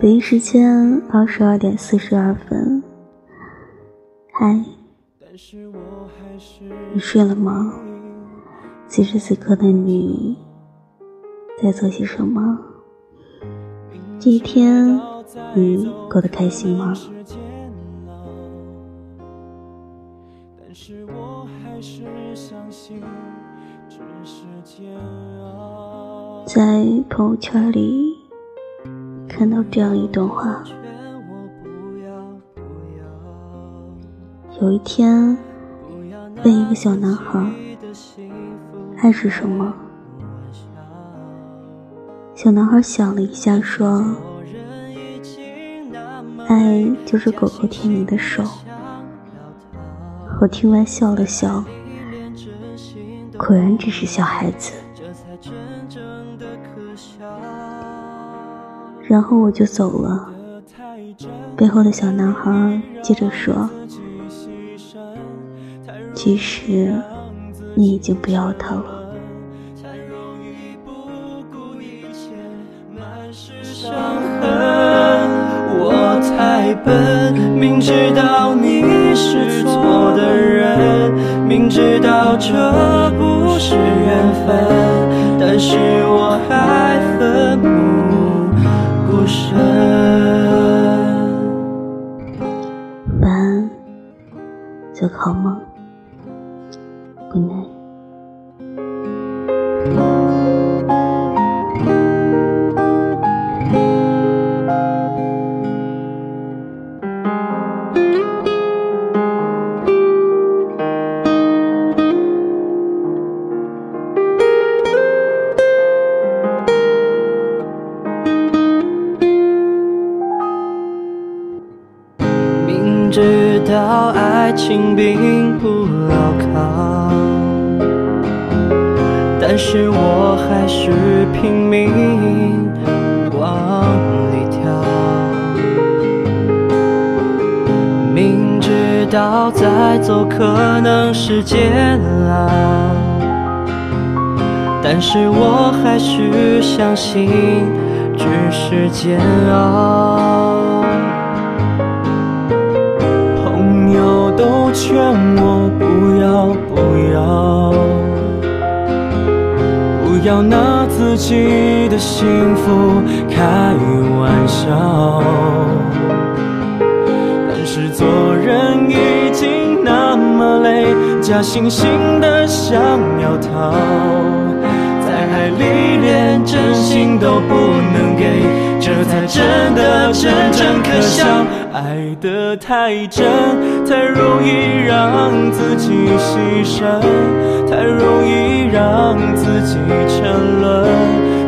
北京时间二十二点四十二分。嗨，你睡了吗？此时此刻的你在做些什么？这一天你过得开心吗？在朋友圈里看到这样一段话：有一天，问一个小男孩，爱是什么？小男孩想了一下，说：“爱就是狗狗舔你的手。”我听完笑了笑，果然只是小孩子。然后我就走了。背后的小男孩接着说：“其实你已经不要他了。”我太笨，明知道你是错的人，明知道这不是缘分，但是我还奋好吗？知道爱情并不牢靠，但是我还是拼命往里跳。明知道再走可能是煎熬，但是我还是相信只是煎熬。都劝我不要不要，不要拿自己的幸福开玩笑。但是做人已经那么累，假惺惺的想要逃，爱里连真心都不能给，这才真的真正可笑。爱得太真，太容易让自己牺牲，太容易让自己沉沦，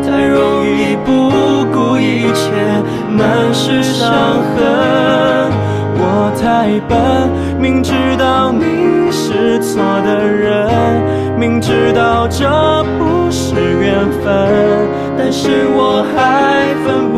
太容易不顾一切，满是伤痕。我太笨，明知道你是错的人，明知道这缘分，但是我还奋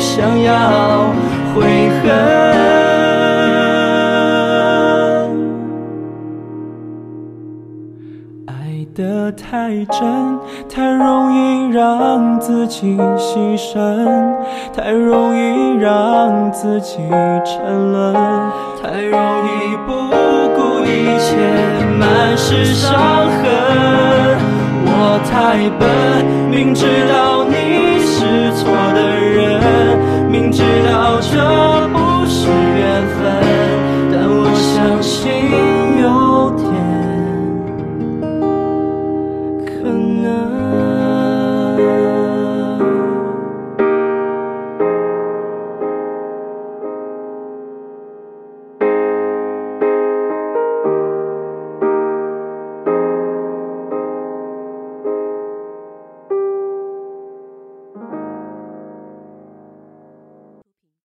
想要悔恨。爱得太真，太容易让自己牺牲，太容易让自己沉沦，太容易不顾一切，满是伤痕。我太笨，明知道你是错的知道这